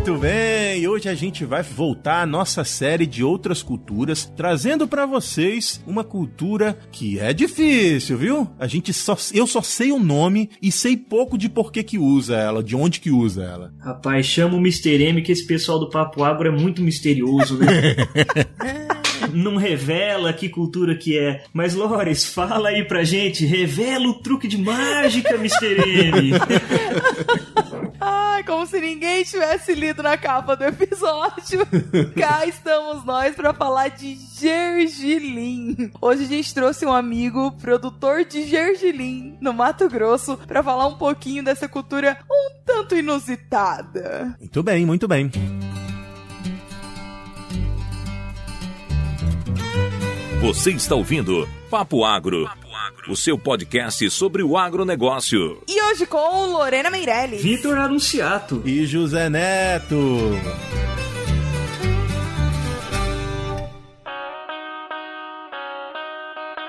Muito bem, hoje a gente vai voltar à nossa série de outras culturas, trazendo para vocês uma cultura que é difícil, viu? A gente só eu só sei o nome e sei pouco de por que que usa ela, de onde que usa ela. Rapaz, chama o Mr. M que esse pessoal do Papo Agro é muito misterioso, né? não revela que cultura que é. Mas, Lores, fala aí pra gente, revela o truque de mágica, Mr. M. Ai, como se ninguém tivesse lido na capa do episódio. Cá estamos nós para falar de gergelim. Hoje a gente trouxe um amigo, produtor de gergelim no Mato Grosso, para falar um pouquinho dessa cultura um tanto inusitada. Muito bem, muito bem. Você está ouvindo Papo Agro, o seu podcast sobre o agronegócio. E hoje com Lorena Meirelles, Vitor Anunciato e José Neto.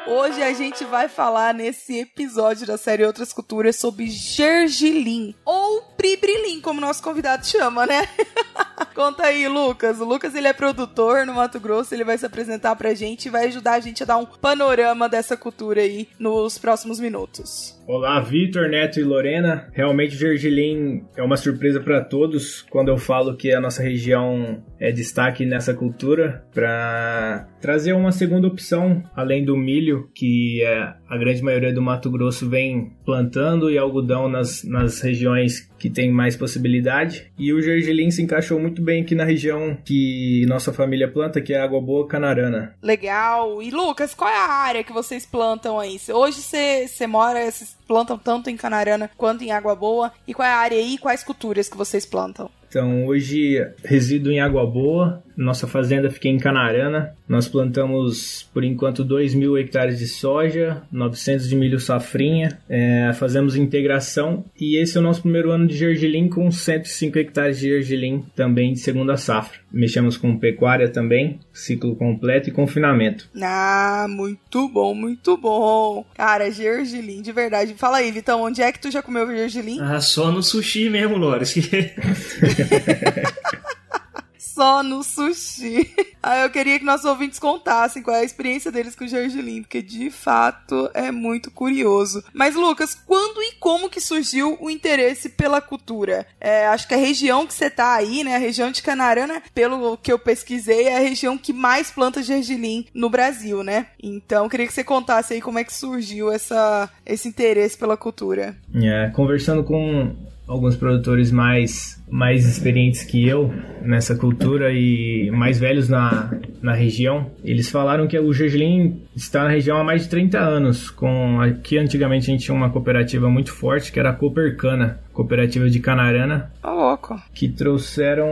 Hoje a gente vai falar nesse episódio da série Outras Culturas sobre gergelim, ou pribrilim, como nosso convidado chama, né? Conta aí, Lucas. O Lucas, ele é produtor no Mato Grosso, ele vai se apresentar pra gente e vai ajudar a gente a dar um panorama dessa cultura aí nos próximos minutos. Olá, Vitor, Neto e Lorena. Realmente, Gergelim é uma surpresa para todos quando eu falo que a nossa região é destaque nessa cultura para trazer uma segunda opção além do milho, que é, a grande maioria do Mato Grosso vem plantando, e algodão nas, nas regiões que tem mais possibilidade. E o gergelim se encaixou muito bem aqui na região que nossa família planta, que é Água Boa Canarana. Legal. E Lucas, qual é a área que vocês plantam aí? Hoje você mora, vocês plantam tanto em Canarana quanto em Água Boa. E qual é a área aí e quais culturas que vocês plantam? Então, hoje resido em Água Boa, nossa fazenda fica em Canarana. Nós plantamos, por enquanto, 2 mil hectares de soja, 900 de milho safrinha. É, fazemos integração e esse é o nosso primeiro ano de gergelim com 105 hectares de gergelim também de segunda safra. Mexemos com pecuária também, ciclo completo e confinamento. Ah, muito bom, muito bom. Cara, gergelim, de verdade. Fala aí, Vitão, onde é que tu já comeu gergelim? Ah, só no sushi mesmo, Lores. só no sushi. Aí eu queria que nossos ouvintes contassem qual é a experiência deles com o gergelim, porque de fato é muito curioso. Mas Lucas, quando e como que surgiu o interesse pela cultura? É, acho que a região que você tá aí, né, a região de Canarana, pelo que eu pesquisei, é a região que mais planta gergelim no Brasil, né? Então, queria que você contasse aí como é que surgiu essa, esse interesse pela cultura. É, conversando com alguns produtores mais mais experientes que eu nessa cultura e mais velhos na, na região, eles falaram que o gergelim está na região há mais de 30 anos, com aqui antigamente a gente tinha uma cooperativa muito forte que era a Coopercana, cooperativa de Canarana, oh, louco. que trouxeram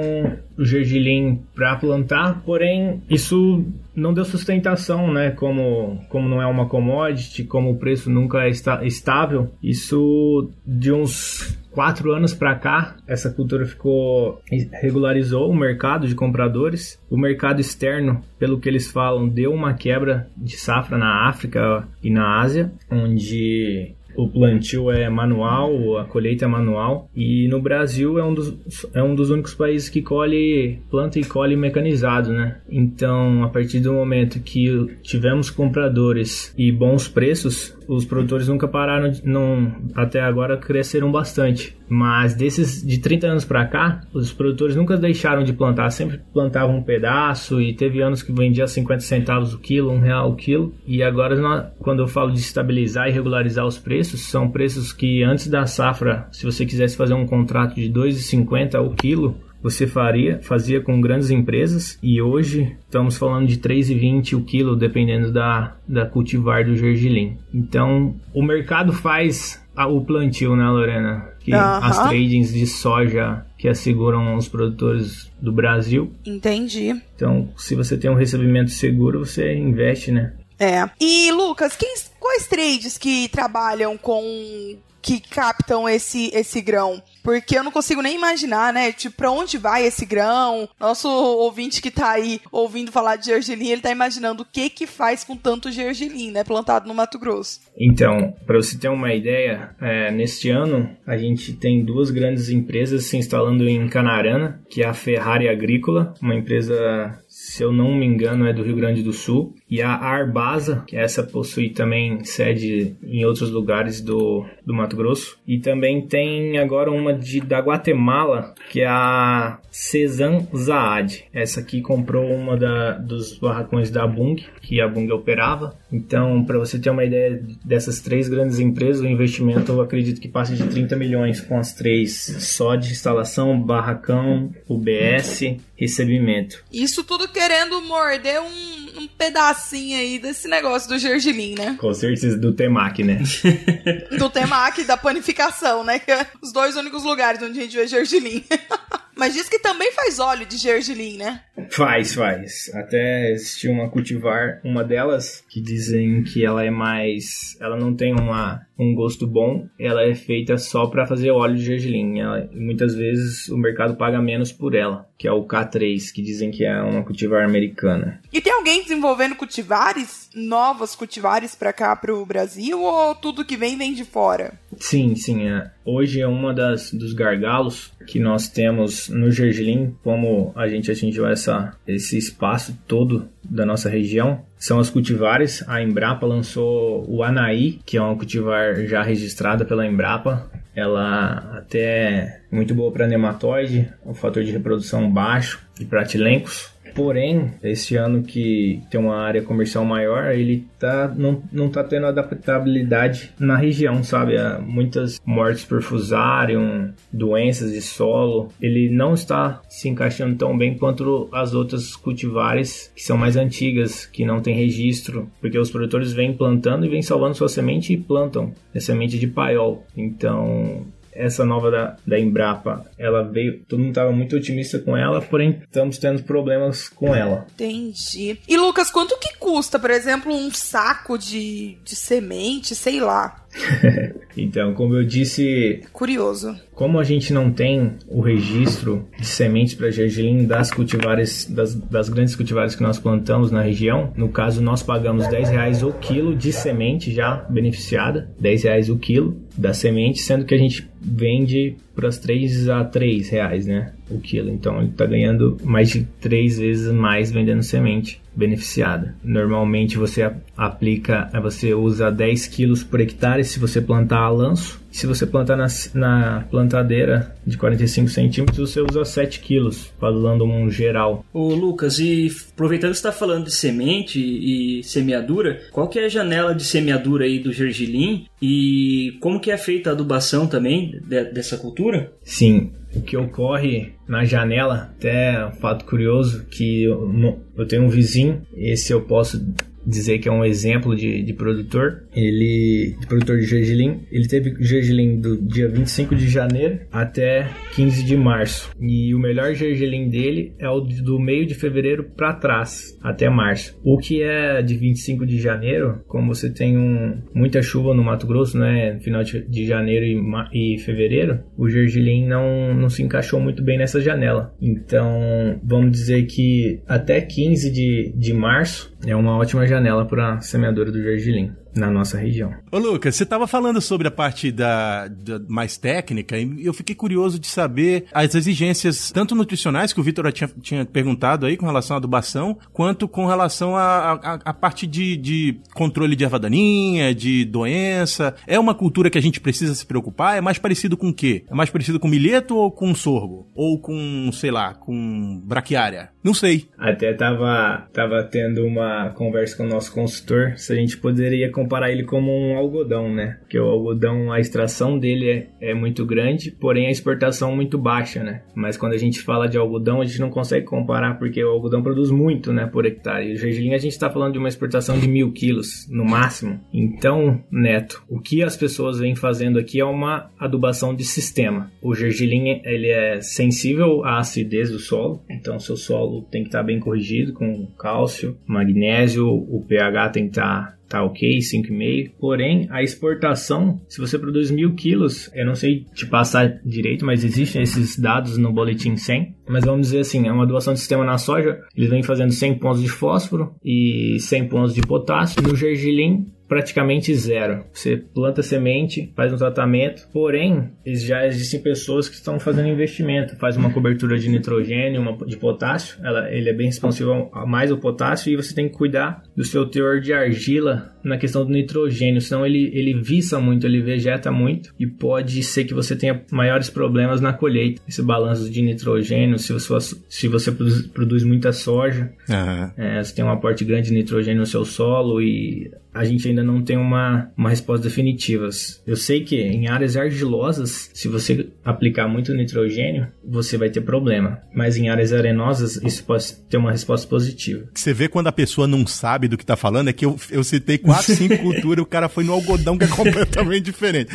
o gergelim para plantar, porém isso não deu sustentação, né? Como, como não é uma commodity, como o preço nunca é estável, isso de uns quatro anos para cá, essa cultura ficou regularizou o mercado de compradores. O mercado externo, pelo que eles falam, deu uma quebra de safra na África e na Ásia, onde o plantio é manual, a colheita é manual. E no Brasil é um dos, é um dos únicos países que colhe, planta e colhe mecanizado, né? Então, a partir do momento que tivemos compradores e bons preços, os produtores nunca pararam, não, até agora cresceram bastante. Mas desses de 30 anos para cá, os produtores nunca deixaram de plantar, sempre plantavam um pedaço e teve anos que vendia 50 centavos o quilo, um real o quilo. E agora, quando eu falo de estabilizar e regularizar os preços, são preços que antes da safra, se você quisesse fazer um contrato de 2,50 o quilo, você faria, fazia com grandes empresas e hoje estamos falando de 3,20 o quilo, dependendo da, da cultivar do gergelim. Então, o mercado faz o plantio, né, Lorena? Que As tradings de soja que asseguram os produtores do Brasil. Entendi. Então, se você tem um recebimento seguro, você investe, né? É. E, Lucas, quem, quais trades que trabalham com que captam esse, esse grão. Porque eu não consigo nem imaginar, né? Tipo, pra onde vai esse grão? Nosso ouvinte que tá aí ouvindo falar de gergelim, ele tá imaginando o que que faz com tanto gergelim, né? Plantado no Mato Grosso. Então, para você ter uma ideia, é, neste ano a gente tem duas grandes empresas se instalando em Canarana, que é a Ferrari Agrícola, uma empresa se eu não me engano, é do Rio Grande do Sul. E a Arbasa, que essa possui também sede em outros lugares do, do Mato Grosso. E também tem agora uma de, da Guatemala, que é a Cezan Zaad. Essa aqui comprou uma da, dos barracões da Bung, que a Bung operava. Então, para você ter uma ideia dessas três grandes empresas, o investimento eu acredito que passa de 30 milhões com as três, só de instalação, barracão, UBS, recebimento. Isso tudo querendo morder um, um pedacinho aí desse negócio do gergelim, né? Com certeza, do Temac, né? do Temac e da panificação, né? Que é os dois únicos lugares onde a gente vê gergelim. Mas diz que também faz óleo de gergelim, né? Faz, faz. Até existiu uma cultivar, uma delas, que dizem que ela é mais. Ela não tem uma, um gosto bom, ela é feita só para fazer óleo de gergelim. Ela, muitas vezes o mercado paga menos por ela, que é o K3, que dizem que é uma cultivar americana. E tem alguém desenvolvendo cultivares, novas cultivares para cá, pro Brasil, ou tudo que vem vem de fora? Sim, sim. É. Hoje é uma das dos gargalos que nós temos no gergelim, como a gente atingiu essa, esse espaço todo da nossa região, são as cultivares. A Embrapa lançou o Anaí, que é uma cultivar já registrada pela Embrapa. Ela até é muito boa para nematóide, o fator de reprodução baixo e para tilencos. Porém, esse ano que tem uma área comercial maior, ele tá, não, não tá tendo adaptabilidade na região, sabe? Há muitas mortes por fusário, doenças de solo. Ele não está se encaixando tão bem quanto as outras cultivares que são mais antigas, que não tem registro, porque os produtores vêm plantando e vêm salvando sua semente e plantam a semente de paiol. Então, essa nova da, da Embrapa, ela veio, todo mundo estava muito otimista com ela, porém estamos tendo problemas com ela. Entendi. E Lucas, quanto que custa, por exemplo, um saco de, de semente, sei lá? então, como eu disse. Curioso. Como a gente não tem o registro de sementes para gergelim das cultivares, das, das, grandes cultivares que nós plantamos na região, no caso nós pagamos 10 reais o quilo de semente já beneficiada, 10 reais o quilo da semente, sendo que a gente vende para as 3 a 3 reais, né? O quilo. Então ele está ganhando mais de 3 vezes mais vendendo semente beneficiada. Normalmente você aplica, você usa 10 quilos por hectare se você plantar a lanço. Se você plantar na, na plantadeira de 45 centímetros, você usa 7 quilos, falando um geral. Ô Lucas, e aproveitando que você está falando de semente e semeadura, qual que é a janela de semeadura aí do gergelim e como que é feita a adubação também de, dessa cultura? Sim, o que ocorre na janela, até um fato curioso que eu, eu tenho um vizinho, esse eu posso dizer que é um exemplo de, de produtor. Ele, de produtor de gergelim, ele teve gergelim do dia 25 de janeiro até 15 de março. E o melhor gergelim dele é o do meio de fevereiro para trás, até março. O que é de 25 de janeiro, como você tem um, muita chuva no Mato Grosso, né, final de, de janeiro e, e fevereiro, o gergelim não, não se encaixou muito bem nessa janela. Então, vamos dizer que até 15 de, de março é uma ótima janela para semeadura do gergelim na nossa região. Ô Lucas, você estava falando sobre a parte da, da, mais técnica e eu fiquei curioso de saber as exigências tanto nutricionais que o Vitor tinha, tinha perguntado aí com relação à adubação, quanto com relação à parte de, de controle de erva daninha, de doença. É uma cultura que a gente precisa se preocupar? É mais parecido com o quê? É mais parecido com milheto ou com sorgo? Ou com, sei lá, com braquiária? Não sei. Até tava, tava tendo uma conversa com o nosso consultor se a gente poderia comparar ele como um algodão, né? Porque o algodão, a extração dele é, é muito grande, porém a exportação muito baixa, né? Mas quando a gente fala de algodão, a gente não consegue comparar porque o algodão produz muito, né, por hectare. E o gergelim a gente está falando de uma exportação de mil quilos no máximo. Então, Neto, o que as pessoas vêm fazendo aqui é uma adubação de sistema. O gergelim ele é sensível à acidez do solo, então seu solo tem que estar tá bem corrigido com cálcio, magnésio, o pH tem que estar tá tá ok, 5,5. Porém, a exportação, se você produz mil quilos, eu não sei te passar direito, mas existem esses dados no boletim 100. Mas vamos dizer assim, é uma doação de sistema na soja, eles vêm fazendo 100 pontos de fósforo e 100 pontos de potássio. No gergelim, praticamente zero. Você planta semente, faz um tratamento, porém, já existem pessoas que estão fazendo investimento, faz uma cobertura de nitrogênio, uma de potássio, ela, ele é bem responsivo a mais o potássio e você tem que cuidar do seu teor de argila na questão do nitrogênio, senão ele, ele viça muito, ele vegeta muito e pode ser que você tenha maiores problemas na colheita. Esse balanço de nitrogênio, se você, se você produz, produz muita soja, uhum. é, você tem um aporte grande de nitrogênio no seu solo e a gente ainda não tem uma, uma resposta definitiva. Eu sei que em áreas argilosas, se você aplicar muito nitrogênio, você vai ter problema. Mas em áreas arenosas, isso pode ter uma resposta positiva. Você vê quando a pessoa não sabe do que está falando, é que eu, eu citei quatro, cinco culturas, o cara foi no algodão que é completamente diferente.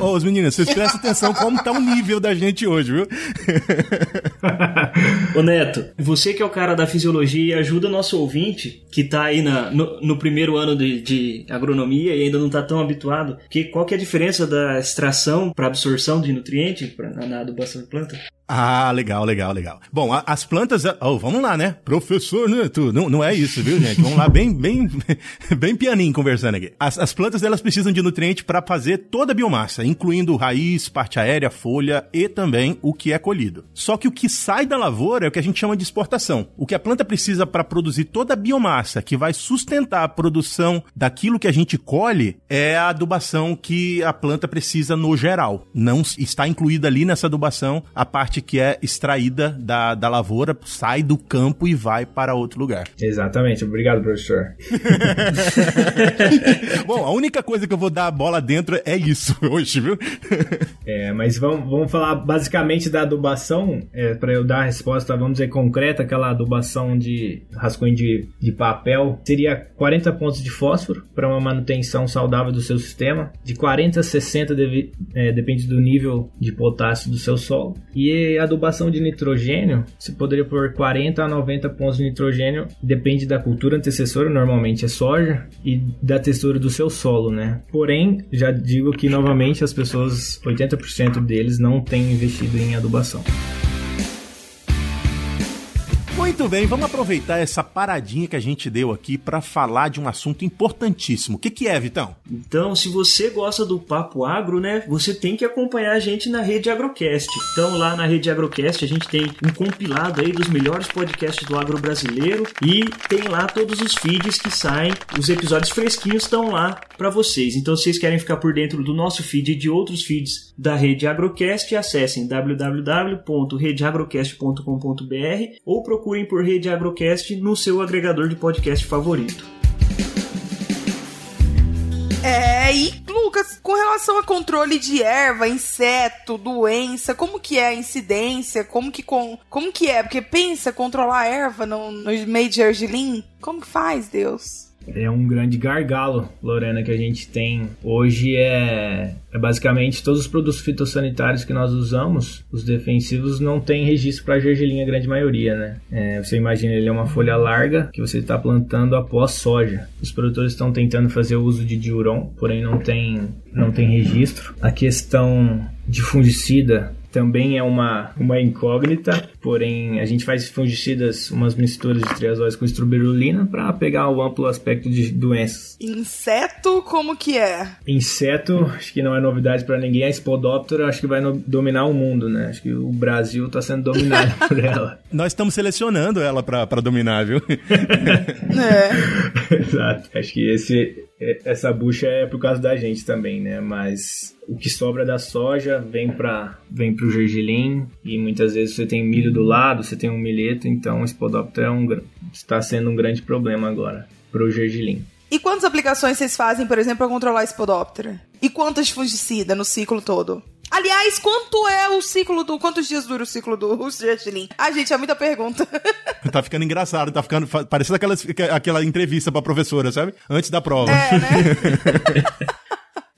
Ô, os meninos, vocês prestem atenção como tá o nível da gente hoje, viu? Ô Neto, você que é o cara da fisiologia, ajuda o nosso ouvinte, que tá aí na, no, no primeiro ano de, de agronomia e ainda não está tão habituado, que qual que é a diferença da extração para absorção de nutrientes pra, na adubação de planta? Ah, legal, legal, legal. Bom, a, as plantas. Oh, vamos lá, né? Professor Neto. Não, não é isso, viu, gente? Vamos lá, bem, bem, bem pianinho conversando aqui. As, as plantas elas precisam de nutriente para fazer toda a biomassa, incluindo raiz, parte aérea, folha e também o que é colhido. Só que o que sai da lavoura é o que a gente chama de exportação. O que a planta precisa para produzir toda a biomassa que vai sustentar a produção daquilo que a gente colhe é a adubação que a planta precisa no geral. Não está incluída ali nessa adubação a parte parte que é extraída da, da lavoura, sai do campo e vai para outro lugar. Exatamente. Obrigado, professor. Bom, a única coisa que eu vou dar a bola dentro é isso hoje, viu? é, mas vamos, vamos falar basicamente da adubação, é, para eu dar a resposta, vamos dizer, concreta, aquela adubação de rascunho de, de papel, seria 40 pontos de fósforo para uma manutenção saudável do seu sistema, de 40 a 60 deve, é, depende do nível de potássio do seu solo, e adubação de nitrogênio, você poderia pôr 40 a 90 pontos de nitrogênio, depende da cultura antecessora, normalmente é soja, e da textura do seu solo, né? Porém, já digo que novamente as pessoas, 80% deles não têm investido em adubação. Muito bem, vamos aproveitar essa paradinha que a gente deu aqui para falar de um assunto importantíssimo. O que, que é, Vitão? Então, se você gosta do Papo Agro, né, você tem que acompanhar a gente na Rede Agrocast. Então, lá na Rede Agrocast, a gente tem um compilado aí dos melhores podcasts do agro brasileiro e tem lá todos os feeds que saem, os episódios fresquinhos estão lá para vocês. Então, se vocês querem ficar por dentro do nosso feed e de outros feeds da Rede Agrocast, acessem www.redeagrocast.com.br ou procurem procurem por Rede Agrocast no seu agregador de podcast favorito. É, e Lucas, com relação a controle de erva, inseto, doença, como que é a incidência? Como que, com, como que é? Porque pensa controlar a erva no, no meio de argilim? Como que faz, Deus? É um grande gargalo, Lorena, que a gente tem hoje é, é basicamente todos os produtos fitossanitários que nós usamos, os defensivos não têm registro para gergelim a grande maioria, né? É, você imagina, ele é uma folha larga que você está plantando após soja. Os produtores estão tentando fazer o uso de diuron, porém não tem, não tem registro. A questão de fungicida também é uma, uma incógnita, porém a gente faz fungicidas, umas misturas de triazóis com estrobirulina para pegar o amplo aspecto de doenças. Inseto, como que é? Inseto, acho que não é novidade para ninguém, a Spodoptera acho que vai no, dominar o mundo, né? Acho que o Brasil está sendo dominado por ela. Nós estamos selecionando ela para dominar, viu? é. Exato. Acho que esse é, essa bucha é por causa da gente também, né? Mas o que sobra da soja vem para vem pro gergelim e muitas vezes você tem milho do lado, você tem um milheto, então o spodoptera é um, está sendo um grande problema agora para o gergelim. E quantas aplicações vocês fazem, por exemplo, para controlar a espodóptera? E quantas de fungicida no ciclo todo? Aliás, quanto é o ciclo do. Quantos dias dura o ciclo do gergelim? Ah, gente, é muita pergunta. tá ficando engraçado, tá ficando. Parecendo aquela, aquela entrevista pra professora, sabe? Antes da prova. É, né?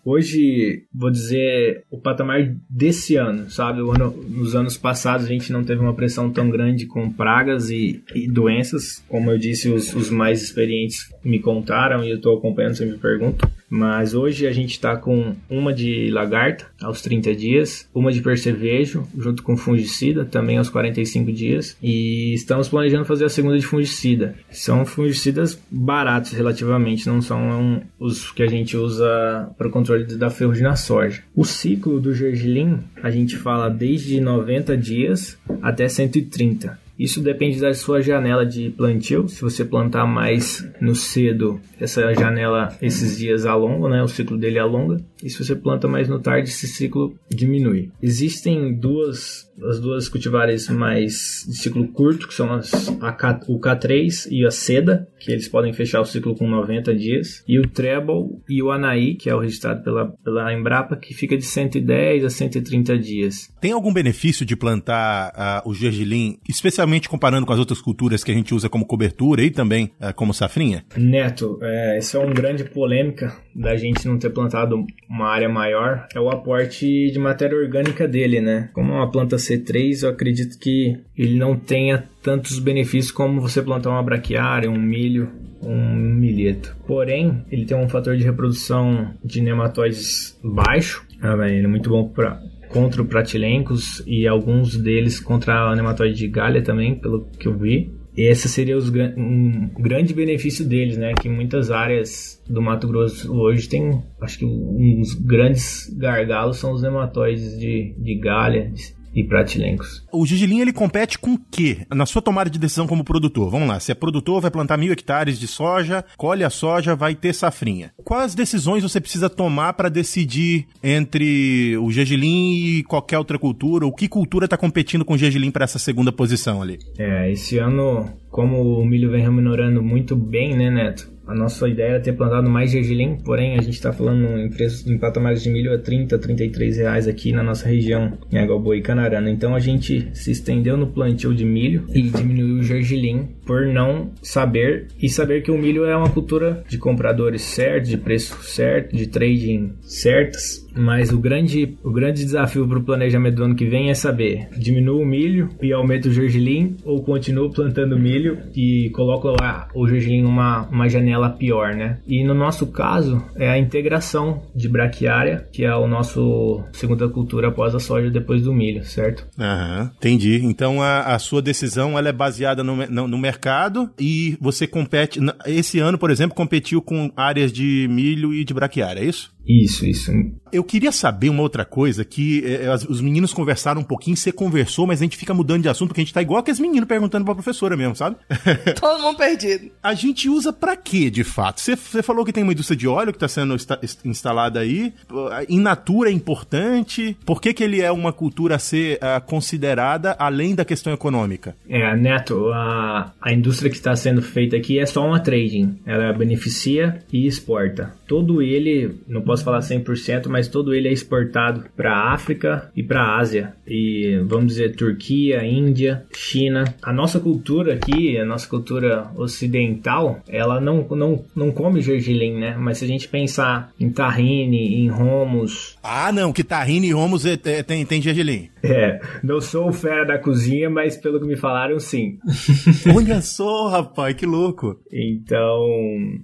Hoje, vou dizer, o patamar desse ano, sabe? Ano, nos anos passados a gente não teve uma pressão tão grande com pragas e, e doenças. Como eu disse, os, os, mais experientes me contaram e eu estou acompanhando, sempre me pergunto. Mas hoje a gente está com uma de lagarta aos 30 dias, uma de percevejo junto com fungicida também aos 45 dias e estamos planejando fazer a segunda de fungicida. São fungicidas baratos relativamente, não são os que a gente usa para o controle da ferrugem na soja. O ciclo do gergelim a gente fala desde 90 dias até 130. Isso depende da sua janela de plantio. Se você plantar mais no cedo, essa janela, esses dias alonga, né? O ciclo dele alonga. E se você planta mais no tarde, esse ciclo diminui. Existem duas as duas cultivares mais de ciclo curto, que são as, K, o K3 e a Seda, que eles podem fechar o ciclo com 90 dias, e o Treble e o Anaí, que é o registrado pela, pela Embrapa, que fica de 110 a 130 dias. Tem algum benefício de plantar uh, o gergelim, especialmente comparando com as outras culturas que a gente usa como cobertura e também uh, como safrinha? Neto, é, essa é uma grande polêmica da gente não ter plantado uma área maior, é o aporte de matéria orgânica dele, né? Como é uma planta C3, eu acredito que ele não tenha tantos benefícios como você plantar uma braquiária, um milho, um milheto. Porém, ele tem um fator de reprodução de nematóides baixo, ah, ele é muito bom contra o pratilencos e alguns deles contra a nematóide de galha também, pelo que eu vi. Esse seria os, um grande benefício deles, né? Que muitas áreas do Mato Grosso hoje tem, acho que uns grandes gargalos são os nematóides de, de galha, e pratilencos. O Gigilim ele compete com o quê? Na sua tomada de decisão como produtor? Vamos lá, se é produtor, vai plantar mil hectares de soja, colhe a soja, vai ter safrinha. Quais decisões você precisa tomar para decidir entre o gergelim e qualquer outra cultura? O que cultura está competindo com o gergelim para essa segunda posição ali? É, esse ano, como o milho vem remunerando muito bem, né, Neto? A nossa ideia era ter plantado mais gergelim, porém a gente está falando em preços em patamares de milho a 30, 33 reais aqui na nossa região, em Água e Canarana. Então a gente se estendeu no plantio de milho e diminuiu o gergelim por não saber e saber que o milho é uma cultura de compradores certos, de preço certo, de trading certas mas o grande, o grande desafio para o planejamento do ano que vem é saber: diminua o milho e aumenta o gergelim ou continua plantando milho e coloca lá o gergelim uma, uma janela pior, né? E no nosso caso é a integração de braquiária, que é o nosso segunda cultura após a soja depois do milho, certo? Aham, entendi. Então a, a sua decisão ela é baseada no, no, no mercado e você compete. Esse ano, por exemplo, competiu com áreas de milho e de braquiária, é isso? Isso, isso. Eu queria saber uma outra coisa que é, os meninos conversaram um pouquinho, você conversou, mas a gente fica mudando de assunto, porque a gente tá igual aqueles meninos perguntando pra professora mesmo, sabe? Todo mundo perdido. A gente usa para quê, de fato? Você, você falou que tem uma indústria de óleo que tá sendo instalada aí. In natura é importante. Por que, que ele é uma cultura a ser uh, considerada além da questão econômica? É, Neto, a, a indústria que está sendo feita aqui é só uma trading. Ela beneficia e exporta. Todo ele, não posso falar 100%, mas todo ele é exportado para a África e para a Ásia. E vamos dizer Turquia, Índia, China. A nossa cultura aqui, a nossa cultura ocidental, ela não, não, não come gergelim, né? Mas se a gente pensar em tahine, em romos... Ah, não, que tahine e romos é, é, tem, tem gergelim. É, não sou fera da cozinha, mas pelo que me falaram, sim. Olha só, rapaz, que louco. Então,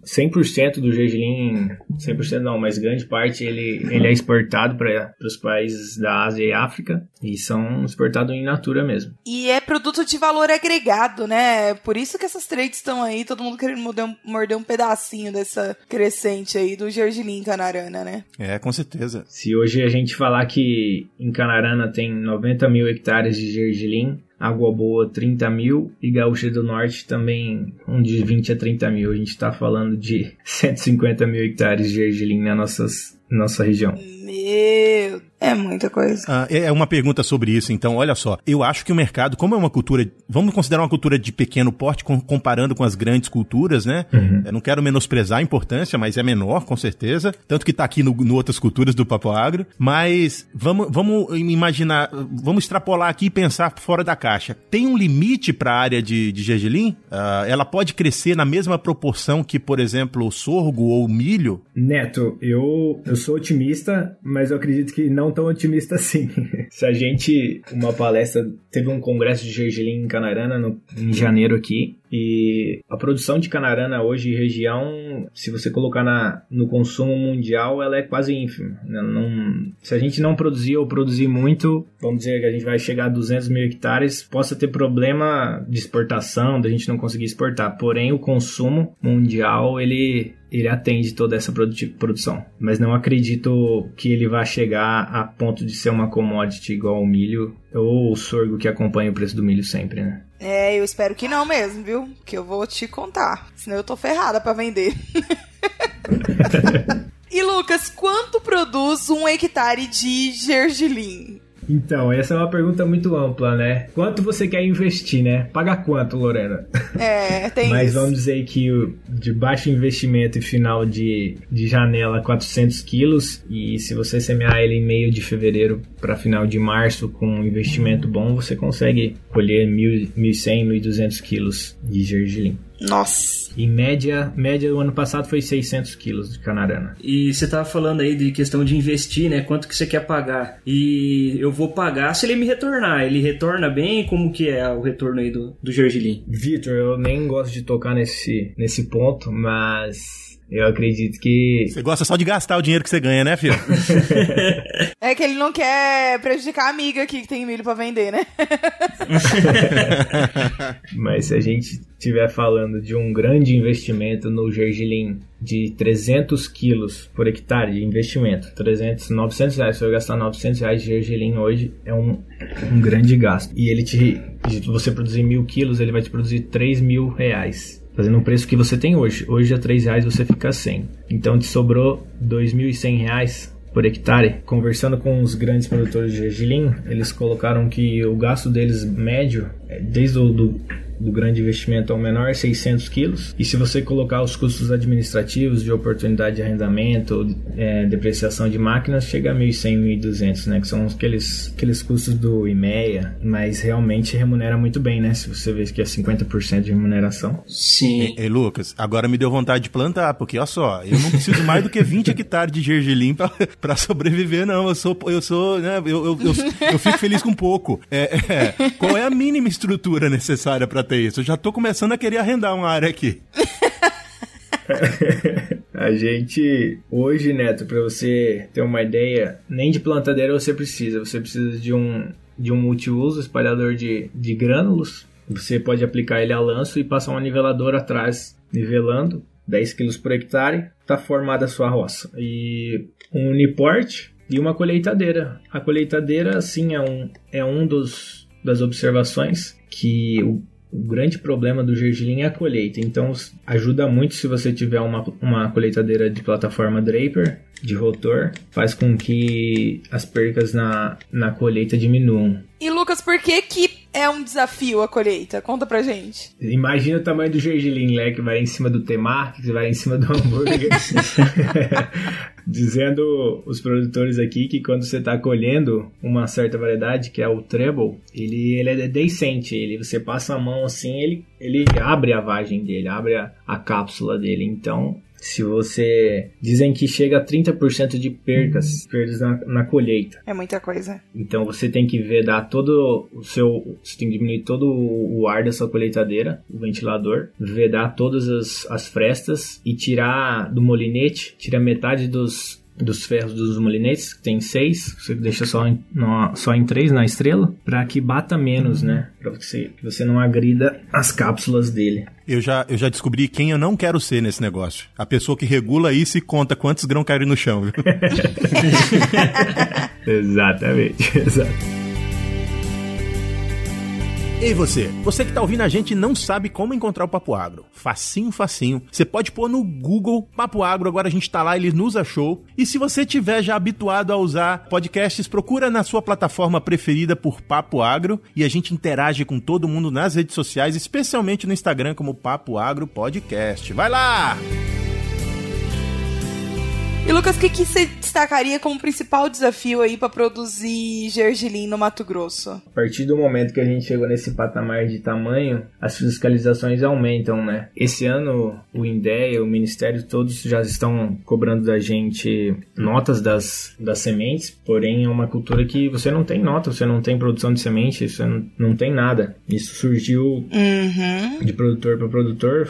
100% do gergelim, 100% não, mas grande parte ele, ele é exportado para os países da Ásia e África e são exportados em natura mesmo. E é produto de valor agregado, né? Por isso que essas trades estão aí, todo mundo querendo morder um, morder um pedacinho dessa crescente aí do gergelim em Canarana, né? É, com certeza. Se hoje a gente falar que em Canarana tem 90 mil hectares de gergelim, Água Boa 30 mil e Gaúcha do Norte também um de 20 a 30 mil. A gente está falando de 150 mil hectares de gergelim na nossas, nossa região. Meu É muita coisa. Ah, é uma pergunta sobre isso, então, olha só. Eu acho que o mercado, como é uma cultura, vamos considerar uma cultura de pequeno porte, com, comparando com as grandes culturas, né? Uhum. Eu não quero menosprezar a importância, mas é menor, com certeza. Tanto que tá aqui no, no outras culturas do Papo Agro. Mas vamos, vamos imaginar, vamos extrapolar aqui e pensar fora da caixa. Tem um limite para a área de, de gergelim? Uh, ela pode crescer na mesma proporção que, por exemplo, o sorgo ou o milho? Neto, eu, eu sou otimista, mas eu acredito que não tão otimista assim. Se a gente, uma palestra, teve um congresso de gergelim em Canarana no, em janeiro aqui, e a produção de canarana hoje região, se você colocar na, no consumo mundial, ela é quase ínfima. Né? Não, se a gente não produzir ou produzir muito, vamos dizer que a gente vai chegar a 200 mil hectares, possa ter problema de exportação, da gente não conseguir exportar. Porém, o consumo mundial, ele ele atende toda essa produção. Mas não acredito que ele vá chegar a ponto de ser uma commodity igual ao milho ou o sorgo que acompanha o preço do milho sempre, né? É, eu espero que não mesmo, viu? Que eu vou te contar. Senão eu tô ferrada para vender. e Lucas, quanto produz um hectare de gergelim? Então, essa é uma pergunta muito ampla, né? Quanto você quer investir, né? Paga quanto, Lorena? É, tem Mas isso. vamos dizer que de baixo investimento e final de, de janela 400 quilos e se você semear ele em meio de fevereiro para final de março com um investimento bom, você consegue colher 1.100, 1.200 quilos de gergelim. Nossa. Em média, média do ano passado foi 600 quilos de canarana. E você tava falando aí de questão de investir, né? Quanto que você quer pagar? E eu vou pagar se ele me retornar. Ele retorna bem? Como que é o retorno aí do, do gergelim? Vitor, eu nem gosto de tocar nesse, nesse ponto, mas eu acredito que. Você gosta só de gastar o dinheiro que você ganha, né, filho? é que ele não quer prejudicar a amiga aqui que tem milho para vender, né? Mas se a gente estiver falando de um grande investimento no gergelim de 300 quilos por hectare de investimento, 300, 900 reais, se eu gastar 900 reais de gergelim hoje, é um, um grande gasto. E ele te, você produzir mil quilos, ele vai te produzir 3 mil reais fazendo um preço que você tem hoje. Hoje a 3 reais você fica 100. Então te sobrou 2.100 reais por hectare. Conversando com os grandes produtores de gergelim, eles colocaram que o gasto deles médio, é, desde o do, do grande investimento ao menor, 600 quilos. E se você colocar os custos administrativos de oportunidade de arrendamento, é, depreciação de máquinas, chega a 1.100, 1.200, né? Que são aqueles, aqueles custos do IMEA, mas realmente remunera muito bem, né? Se você vê que é 50% de remuneração. Sim. Ei, Lucas, agora me deu vontade de plantar, porque olha só, eu não preciso mais do que 20 hectares de gergelim para sobreviver, não. Eu sou, eu sou, né? Eu, eu, eu, eu fico feliz com pouco. É, é, qual é a mínima estrutura necessária para isso. Eu já tô começando a querer arrendar uma área aqui. a gente, hoje, Neto, para você ter uma ideia, nem de plantadeira você precisa. Você precisa de um, de um multiuso, espalhador de, de grânulos. Você pode aplicar ele a lanço e passar um nivelador atrás, nivelando 10 kg por hectare. Está formada a sua roça. E um uniport e uma colheitadeira. A colheitadeira, sim, é um, é um dos, das observações que o o grande problema do gergelim é a colheita, então ajuda muito se você tiver uma, uma colheitadeira de plataforma Draper, de rotor, faz com que as percas na, na colheita diminuam. E Lucas, por que que é um desafio a colheita? Conta pra gente. Imagina o tamanho do gergelim, né? Que vai em cima do temaki, que vai em cima do hambúrguer. Dizendo os produtores aqui que quando você está colhendo uma certa variedade, que é o treble, ele, ele é decente. Ele, você passa a mão assim, ele, ele abre a vagem dele, abre a, a cápsula dele. Então, se você. Dizem que chega a 30% de percas, perdas na, na, colheita. É muita coisa. Então você tem que vedar todo o seu. Você tem que diminuir todo o ar da sua colheitadeira, o ventilador, vedar todas as, as frestas e tirar do molinete, tirar metade dos, dos ferros dos molinetes, que tem seis, você deixa só em, no, só em três na estrela, para que bata menos, né? Para você, que você não agrida as cápsulas dele. Eu já, eu já descobri quem eu não quero ser nesse negócio. A pessoa que regula isso e conta quantos grãos caem no chão. Viu? exatamente, exato. Ei você, você que tá ouvindo a gente não sabe como encontrar o Papo Agro. Facinho, facinho. Você pode pôr no Google Papo Agro, agora a gente tá lá, ele nos achou. E se você tiver já habituado a usar podcasts, procura na sua plataforma preferida por Papo Agro e a gente interage com todo mundo nas redes sociais, especialmente no Instagram como Papo Agro Podcast. Vai lá! E Lucas, o que, que você destacaria como principal desafio aí para produzir gergelim no Mato Grosso? A partir do momento que a gente chegou nesse patamar de tamanho, as fiscalizações aumentam, né? Esse ano o INDEA, o Ministério, todos já estão cobrando da gente notas das, das sementes, porém é uma cultura que você não tem nota, você não tem produção de semente, você não, não tem nada. Isso surgiu Uhum. de produtor para produtor,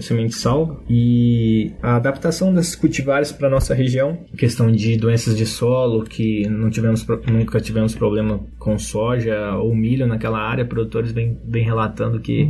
semente sal e a adaptação desses cultivares para nossa região, questão de doenças de solo que não tivemos nunca tivemos problema com soja ou milho naquela área, produtores vêm vêm relatando que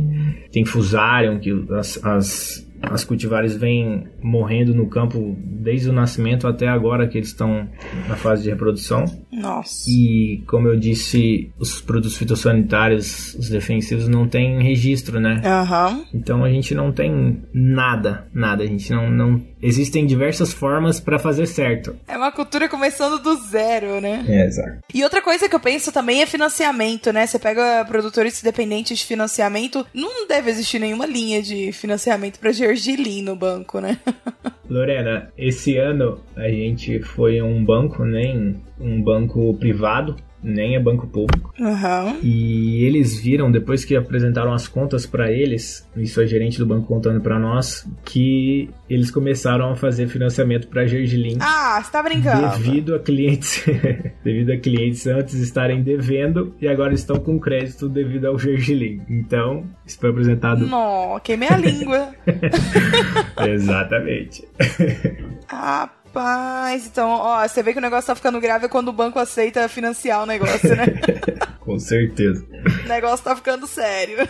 tem fusário, que as, as as cultivares vêm morrendo no campo desde o nascimento até agora que eles estão na fase de reprodução. Nossa. E, como eu disse, os produtos fitossanitários, os defensivos, não têm registro, né? Aham. Então a gente não tem nada, nada. A gente não. não... Existem diversas formas para fazer certo. É uma cultura começando do zero, né? É, exato. E outra coisa que eu penso também é financiamento, né? Você pega produtores dependentes de financiamento, não deve existir nenhuma linha de financiamento para gergelim no banco, né? Lorena, esse ano a gente foi a um banco, nem um banco privado, nem é banco público. Aham. E eles viram, depois que apresentaram as contas para eles, isso a gerente do banco contando para nós, que eles começaram a fazer financiamento para gergelim Ah, você tá brincando. devido a clientes devido a clientes antes estarem devendo e agora estão com crédito devido ao gergelim. Então, isso foi apresentado Nó, queimei a língua. exatamente. Rapaz, então, ó, você vê que o negócio tá ficando grave quando o banco aceita financiar o negócio, né? com certeza. o negócio tá ficando sério.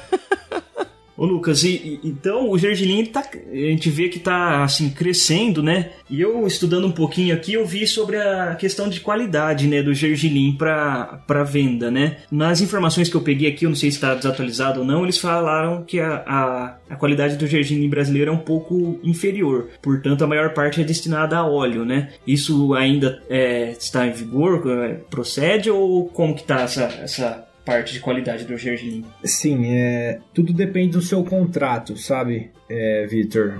Ô Lucas, e, e- então o gergelim tá, a gente vê que tá assim crescendo, né? E eu estudando um pouquinho aqui, eu vi sobre a questão de qualidade, né, do gergelim para venda, né? Nas informações que eu peguei aqui, eu não sei se está desatualizado ou não, eles falaram que a, a, a qualidade do gergelim brasileiro é um pouco inferior, portanto a maior parte é destinada a óleo, né? Isso ainda é, está em vigor, é, procede ou como que tá essa essa parte de qualidade do gergelim? Sim, é, tudo depende do seu contrato, sabe, é, Vitor?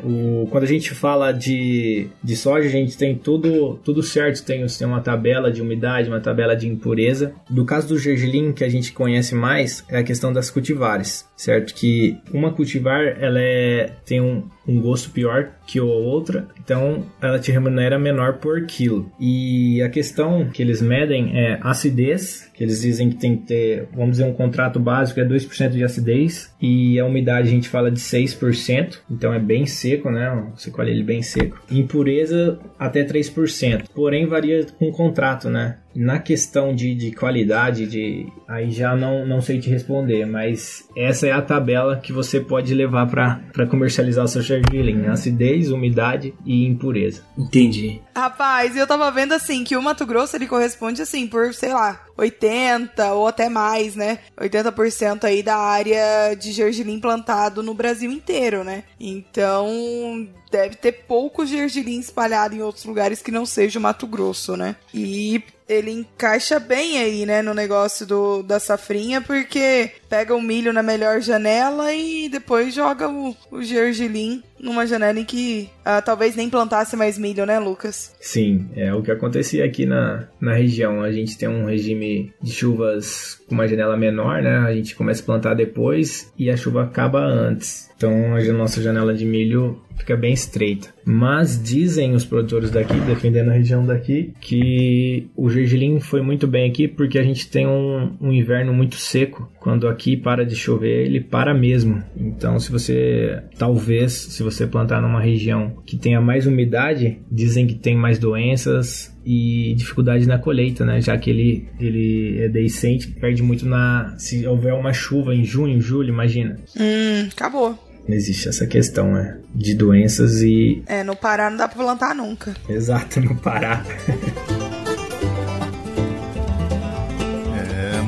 Quando a gente fala de, de soja, a gente tem tudo, tudo certo. Tem, tem uma tabela de umidade, uma tabela de impureza. Do caso do gergelim, que a gente conhece mais, é a questão das cultivares, certo? Que uma cultivar, ela é, tem um, um gosto pior que a outra, então ela te remunera menor por quilo. E a questão que eles medem é acidez, que eles dizem que tem que ter, vamos dizer, um contrato básico é 2% de acidez, e a umidade a gente fala de 6%, então é bem seco, né? Você colhe ele bem seco. Impureza até 3%, porém varia com o contrato, né? Na questão de, de qualidade, de aí já não, não sei te responder, mas essa é a tabela que você pode levar para comercializar o seu gergelim: acidez, umidade e impureza. Entendi. Rapaz, eu tava vendo assim que o Mato Grosso ele corresponde assim por, sei lá, 80 ou até mais, né? 80% aí da área de gergelim plantado no Brasil inteiro, né? Então, deve ter pouco gergelim espalhado em outros lugares que não seja o Mato Grosso, né? E ele encaixa bem aí, né, no negócio do, da safrinha, porque pega o milho na melhor janela e depois joga o, o gergelim numa janela em que ah, talvez nem plantasse mais milho, né, Lucas? Sim, é o que acontecia aqui na, na região. A gente tem um regime de chuvas com uma janela menor, né? A gente começa a plantar depois e a chuva acaba antes. Então a nossa janela de milho fica bem estreita. Mas dizem os produtores daqui, defendendo a região daqui, que o gergelim foi muito bem aqui porque a gente tem um, um inverno muito seco. Quando aqui para de chover, ele para mesmo. Então, se você, talvez, se você plantar numa região que tenha mais umidade, dizem que tem mais doenças e dificuldade na colheita, né? Já que ele, ele é deiscente, perde muito na. Se houver uma chuva em junho, julho, imagina. Hum, acabou. Existe essa questão, né? De doenças e. É, no Pará não dá pra plantar nunca. Exato, no Pará.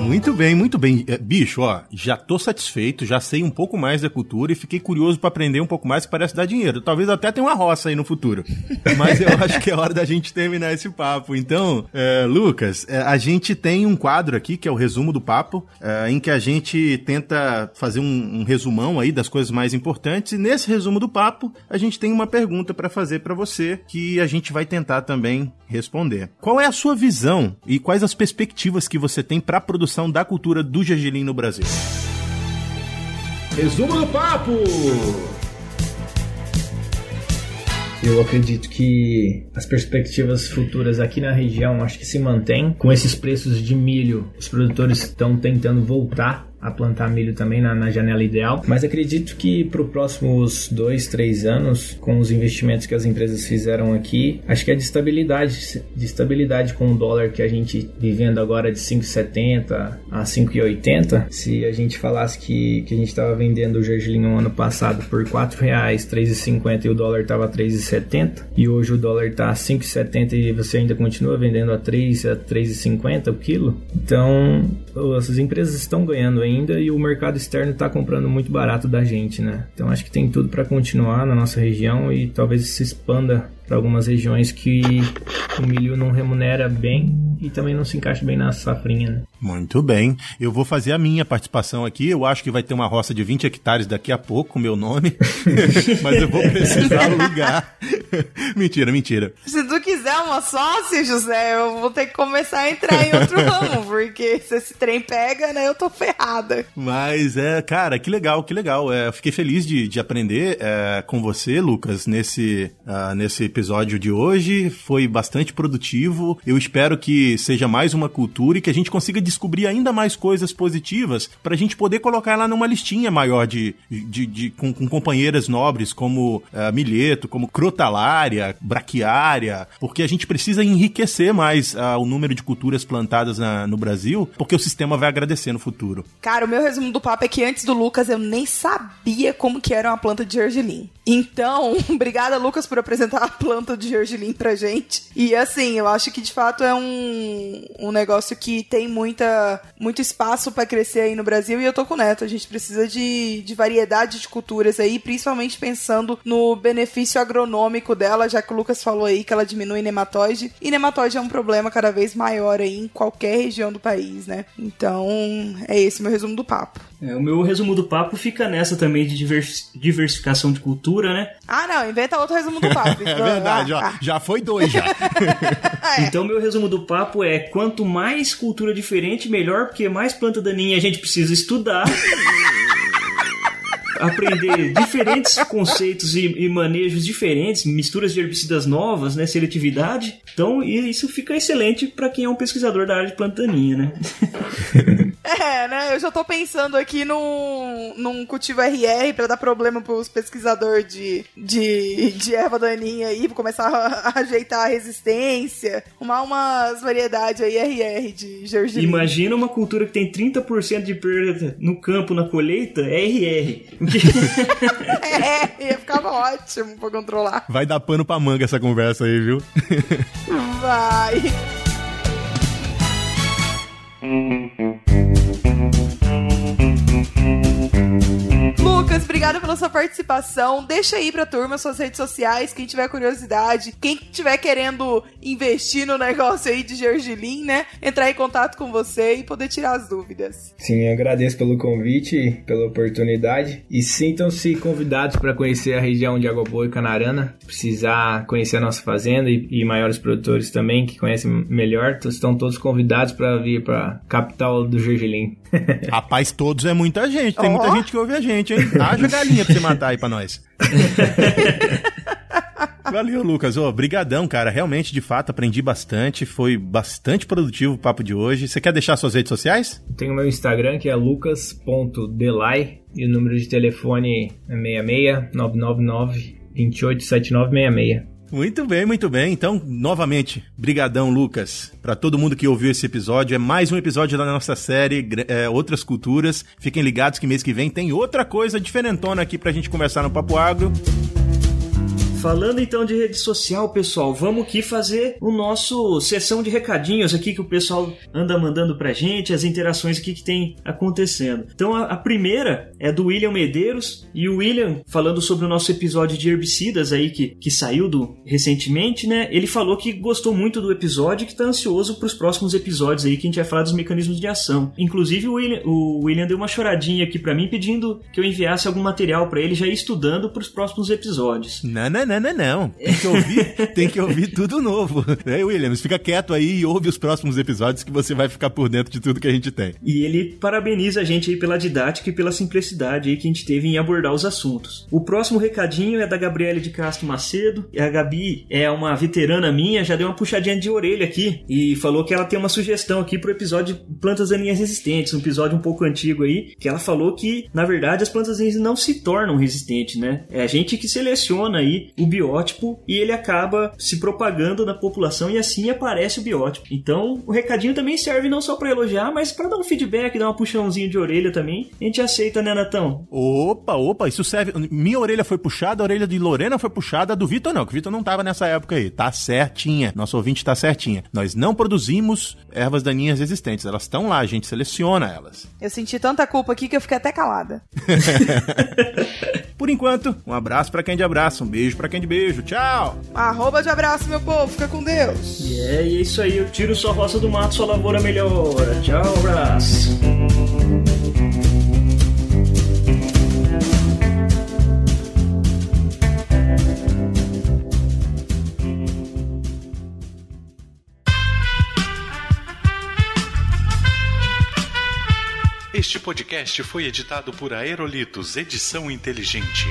Muito bem, muito bem. É, bicho, ó, já tô satisfeito, já sei um pouco mais da cultura e fiquei curioso para aprender um pouco mais que parece dar dinheiro. Talvez até tenha uma roça aí no futuro. Mas eu acho que é hora da gente terminar esse papo. Então, é, Lucas, é, a gente tem um quadro aqui que é o resumo do papo, é, em que a gente tenta fazer um, um, resumão aí das coisas mais importantes. E nesse resumo do papo, a gente tem uma pergunta para fazer para você que a gente vai tentar também responder. Qual é a sua visão e quais as perspectivas que você tem para a produção da cultura do gergelim no Brasil? Resumo do papo! Eu acredito que as perspectivas futuras aqui na região acho que se mantêm. Com esses preços de milho, os produtores estão tentando voltar a plantar milho também na, na janela ideal. Mas acredito que para os próximos dois, três anos, com os investimentos que as empresas fizeram aqui, acho que é de estabilidade, de estabilidade com o dólar que a gente vivendo agora de 5,70 a 5,80. Se a gente falasse que, que a gente estava vendendo o gergelim no ano passado por R$ reais, 3,50 e o dólar estava 3,70 e hoje o dólar está 5,70 e você ainda continua vendendo a 3 a 3,50 o quilo, então as empresas estão ganhando ainda ainda e o mercado externo está comprando muito barato da gente, né? Então acho que tem tudo para continuar na nossa região e talvez se expanda para algumas regiões que o milho não remunera bem e também não se encaixa bem na safrinha. Né? Muito bem. Eu vou fazer a minha participação aqui. Eu acho que vai ter uma roça de 20 hectares daqui a pouco, meu nome. Mas eu vou precisar alugar. mentira, mentira. Quiser uma sócia, José, eu vou ter que começar a entrar em outro ramo, porque se esse trem pega, né, eu tô ferrada. Mas é, cara, que legal, que legal. É, fiquei feliz de, de aprender é, com você, Lucas, nesse, uh, nesse episódio de hoje. Foi bastante produtivo. Eu espero que seja mais uma cultura e que a gente consiga descobrir ainda mais coisas positivas para a gente poder colocar lá numa listinha maior de, de, de com, com, companheiras nobres como uh, milheto, como crotalária, braquiária, porque a gente precisa enriquecer mais uh, o número de culturas plantadas na, no Brasil, porque o sistema vai agradecer no futuro. Cara, o meu resumo do papo é que antes do Lucas eu nem sabia como que era uma planta de gergelim. Então, obrigada Lucas por apresentar a planta de gergelim pra gente. E assim, eu acho que de fato é um, um negócio que tem muita, muito espaço para crescer aí no Brasil e eu tô com o Neto. A gente precisa de, de variedade de culturas aí, principalmente pensando no benefício agronômico dela, já que o Lucas falou aí que ela diminui nematóide. E nematóide é um problema cada vez maior aí em qualquer região do país, né? Então, é esse meu resumo do papo. É, o meu resumo do papo fica nessa também de diversificação de cultura, né? Ah, não, inventa outro resumo do papo. é verdade, ó, ah. já foi dois já. é. Então, meu resumo do papo é: quanto mais cultura diferente, melhor, porque mais planta daninha a gente precisa estudar. aprender diferentes conceitos e, e, manejos diferentes, misturas de herbicidas novas, né, seletividade. Então, isso fica excelente para quem é um pesquisador da área de plantaninha, né? É, né? Eu já tô pensando aqui num, num cultivo RR para dar problema pros pesquisadores de, de, de erva daninha aí, pra começar a, a ajeitar a resistência. Arrumar umas variedades aí RR de gergelim. Imagina uma cultura que tem 30% de perda no campo na colheita, é RR. é, ia ficar ótimo pra controlar. Vai dar pano pra manga essa conversa aí, viu? Vai. Lucas, obrigada pela sua participação. Deixa aí pra turma suas redes sociais, quem tiver curiosidade, quem tiver querendo investir no negócio aí de gergelim, né? Entrar em contato com você e poder tirar as dúvidas. Sim, agradeço pelo convite, pela oportunidade e sintam-se convidados para conhecer a região de Água Boa e Canarana. Precisar conhecer a nossa fazenda e, e maiores produtores também que conhecem melhor, estão todos convidados para vir para capital do gergelim. Rapaz, todos é muita gente. Tem oh. muita gente que ouve a gente, hein? Haja galinha pra você matar aí pra nós. Valeu, Lucas. Ô, brigadão, cara. Realmente, de fato, aprendi bastante. Foi bastante produtivo o papo de hoje. Você quer deixar suas redes sociais? Tenho o meu Instagram, que é lucas.delay. E o número de telefone é 66 999 287966. Muito bem, muito bem. Então, novamente, brigadão, Lucas. Para todo mundo que ouviu esse episódio, é mais um episódio da nossa série é, Outras Culturas. Fiquem ligados que mês que vem tem outra coisa diferentona aqui pra gente conversar no Papo Agro. Falando então de rede social, pessoal, vamos aqui fazer o nosso sessão de recadinhos aqui que o pessoal anda mandando pra gente, as interações aqui que tem acontecendo. Então a, a primeira é do William Medeiros e o William falando sobre o nosso episódio de herbicidas aí que, que saiu do recentemente, né? Ele falou que gostou muito do episódio e que tá ansioso para os próximos episódios aí que a gente vai falar dos mecanismos de ação. Inclusive o William, o William deu uma choradinha aqui para mim pedindo que eu enviasse algum material para ele já ir estudando para os próximos episódios. Não, não, não, não, não. Tem que ouvir, tem que ouvir tudo novo. É, Williams, fica quieto aí e ouve os próximos episódios que você vai ficar por dentro de tudo que a gente tem. E ele parabeniza a gente aí pela didática e pela simplicidade aí que a gente teve em abordar os assuntos. O próximo recadinho é da Gabriele de Castro Macedo. A Gabi é uma veterana minha, já deu uma puxadinha de orelha aqui e falou que ela tem uma sugestão aqui pro episódio de plantas daninhas resistentes, um episódio um pouco antigo aí, que ela falou que, na verdade, as plantas daninhas não se tornam resistentes, né? É a gente que seleciona aí o biótipo e ele acaba se propagando na população e assim aparece o biótipo. Então, o recadinho também serve não só para elogiar, mas para dar um feedback, dar uma puxãozinho de orelha também. A gente aceita, né, Natão? Opa, opa, isso serve. Minha orelha foi puxada, a orelha de Lorena foi puxada, a do Vitor não, que o Vitor não tava nessa época aí. Tá certinha. Nosso ouvinte tá certinha. Nós não produzimos ervas daninhas resistentes. Elas estão lá, a gente seleciona elas. Eu senti tanta culpa aqui que eu fiquei até calada. Por enquanto, um abraço para quem de abraço, um beijo para quem de beijo. Tchau! Arroba de abraço, meu povo. Fica com Deus. Yeah, e é isso aí. Eu tiro sua roça do mato, sua lavoura melhora. Tchau, abraço. Este podcast foi editado por Aerolitos Edição Inteligente.